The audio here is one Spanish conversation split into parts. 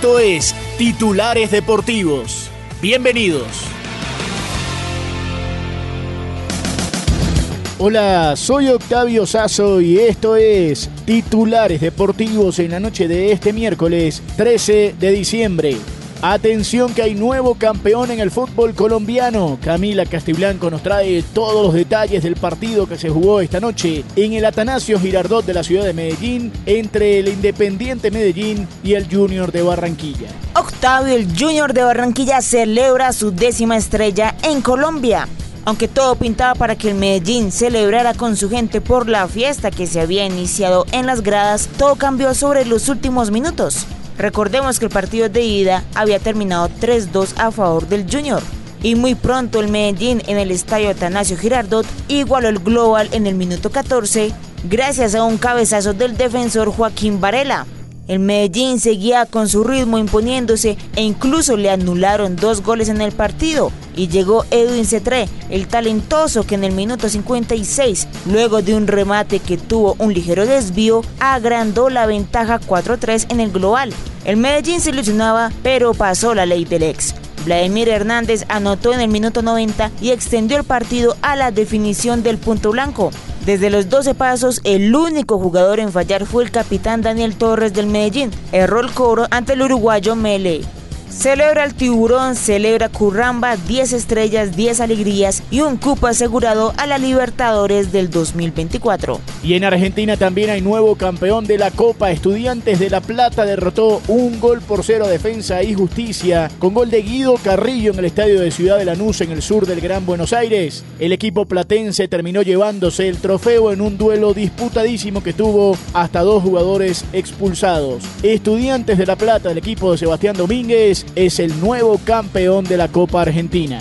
Esto es Titulares Deportivos. Bienvenidos. Hola, soy Octavio Sazo y esto es Titulares Deportivos en la noche de este miércoles 13 de diciembre. Atención que hay nuevo campeón en el fútbol colombiano. Camila Castiblanco nos trae todos los detalles del partido que se jugó esta noche en el Atanasio Girardot de la ciudad de Medellín entre el Independiente Medellín y el Junior de Barranquilla. Octavio, el Junior de Barranquilla celebra su décima estrella en Colombia. Aunque todo pintaba para que el Medellín celebrara con su gente por la fiesta que se había iniciado en las gradas, todo cambió sobre los últimos minutos. Recordemos que el partido de ida había terminado 3-2 a favor del Junior. Y muy pronto el Medellín en el estadio Atanasio Girardot igualó el Global en el minuto 14 gracias a un cabezazo del defensor Joaquín Varela. El Medellín seguía con su ritmo imponiéndose e incluso le anularon dos goles en el partido. Y llegó Edwin Cetré, el talentoso que en el minuto 56, luego de un remate que tuvo un ligero desvío, agrandó la ventaja 4-3 en el global. El Medellín se ilusionaba, pero pasó la ley del ex. Vladimir Hernández anotó en el minuto 90 y extendió el partido a la definición del punto blanco. Desde los 12 pasos, el único jugador en fallar fue el capitán Daniel Torres del Medellín. Erró el coro ante el uruguayo Mele. Celebra el tiburón, celebra Curramba, 10 estrellas, 10 alegrías y un cupo asegurado a la Libertadores del 2024. Y en Argentina también hay nuevo campeón de la Copa. Estudiantes de La Plata derrotó un gol por cero a Defensa y Justicia con gol de Guido Carrillo en el estadio de Ciudad de Lanús en el sur del Gran Buenos Aires. El equipo platense terminó llevándose el trofeo en un duelo disputadísimo que tuvo hasta dos jugadores expulsados. Estudiantes de La Plata, el equipo de Sebastián Domínguez, es el nuevo campeón de la Copa Argentina.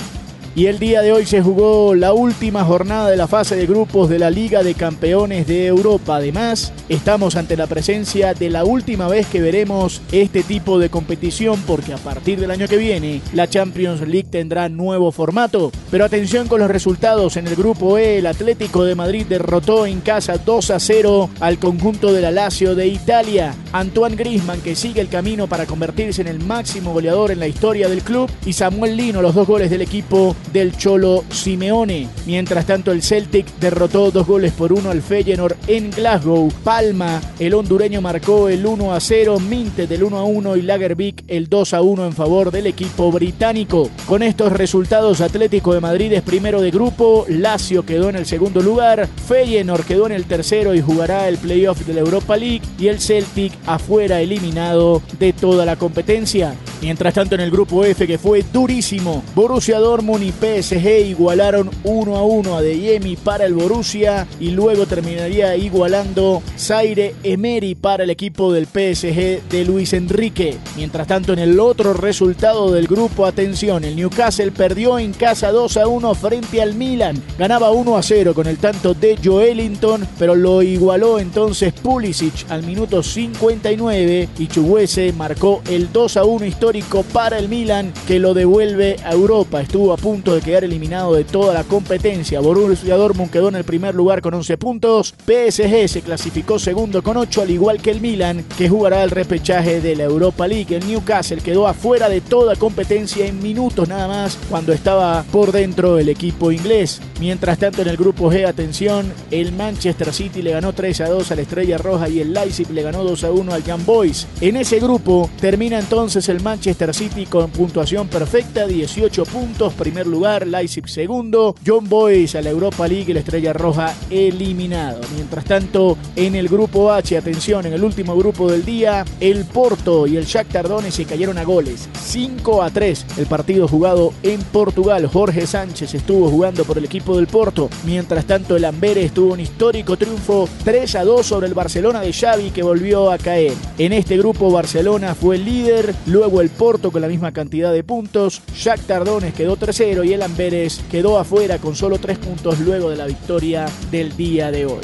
Y el día de hoy se jugó la última jornada de la fase de grupos de la Liga de Campeones de Europa. Además, estamos ante la presencia de la última vez que veremos este tipo de competición porque a partir del año que viene la Champions League tendrá nuevo formato. Pero atención con los resultados en el grupo E. El Atlético de Madrid derrotó en casa 2 a 0 al conjunto de la Lazio de Italia. Antoine Griezmann que sigue el camino para convertirse en el máximo goleador en la historia del club y Samuel Lino los dos goles del equipo del Cholo Simeone. Mientras tanto, el Celtic derrotó dos goles por uno al Feyenoord en Glasgow. Palma, el hondureño, marcó el 1 a 0, Minte del 1 a 1 y Lagerbeek el 2 a 1 en favor del equipo británico. Con estos resultados, Atlético de Madrid es primero de grupo, Lazio quedó en el segundo lugar, Feyenoord quedó en el tercero y jugará el playoff de la Europa League y el Celtic afuera eliminado de toda la competencia. Mientras tanto en el grupo F que fue durísimo, Borussia Dortmund y PSG igualaron 1 a 1 a De Yemi para el Borussia y luego terminaría igualando Zaire Emery para el equipo del PSG de Luis Enrique. Mientras tanto en el otro resultado del grupo, atención, el Newcastle perdió en casa 2 a 1 frente al Milan. Ganaba 1 a 0 con el tanto de Joelinton, pero lo igualó entonces Pulisic al minuto 59 y Chuguese marcó el 2 a 1 histórico para el Milan que lo devuelve a Europa. Estuvo a punto de quedar eliminado de toda la competencia. Borussia Dortmund quedó en el primer lugar con 11 puntos. PSG se clasificó segundo con 8 al igual que el Milan que jugará el repechaje de la Europa League. El Newcastle quedó afuera de toda competencia en minutos nada más cuando estaba por dentro el equipo inglés. Mientras tanto en el grupo G, atención, el Manchester City le ganó 3 a 2 a la Estrella Roja y el Leipzig le ganó 2 a 1 al Young Boys. En ese grupo termina entonces el Manchester Manchester City con puntuación perfecta, 18 puntos, primer lugar, Leipzig segundo, John Boys a la Europa League y la Estrella Roja eliminado. Mientras tanto, en el grupo H, atención, en el último grupo del día, el Porto y el Shakhtar Donetsk se cayeron a goles, 5 a 3, el partido jugado en Portugal. Jorge Sánchez estuvo jugando por el equipo del Porto, mientras tanto el Amberes tuvo un histórico triunfo 3 a 2 sobre el Barcelona de Xavi que volvió a caer. En este grupo Barcelona fue el líder, luego Porto con la misma cantidad de puntos, Jack Tardones quedó tercero y el Amberes quedó afuera con solo tres puntos luego de la victoria del día de hoy.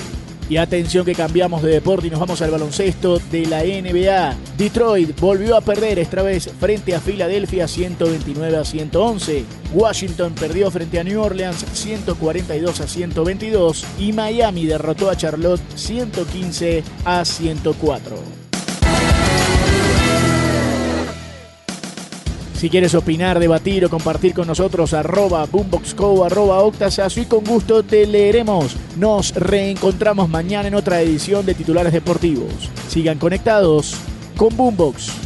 Y atención que cambiamos de deporte y nos vamos al baloncesto de la NBA. Detroit volvió a perder esta vez frente a Filadelfia 129 a 111. Washington perdió frente a New Orleans 142 a 122 y Miami derrotó a Charlotte 115 a 104. Si quieres opinar, debatir o compartir con nosotros, arroba boomboxco, arroba octasazo y con gusto te leeremos. Nos reencontramos mañana en otra edición de Titulares Deportivos. Sigan conectados con Boombox.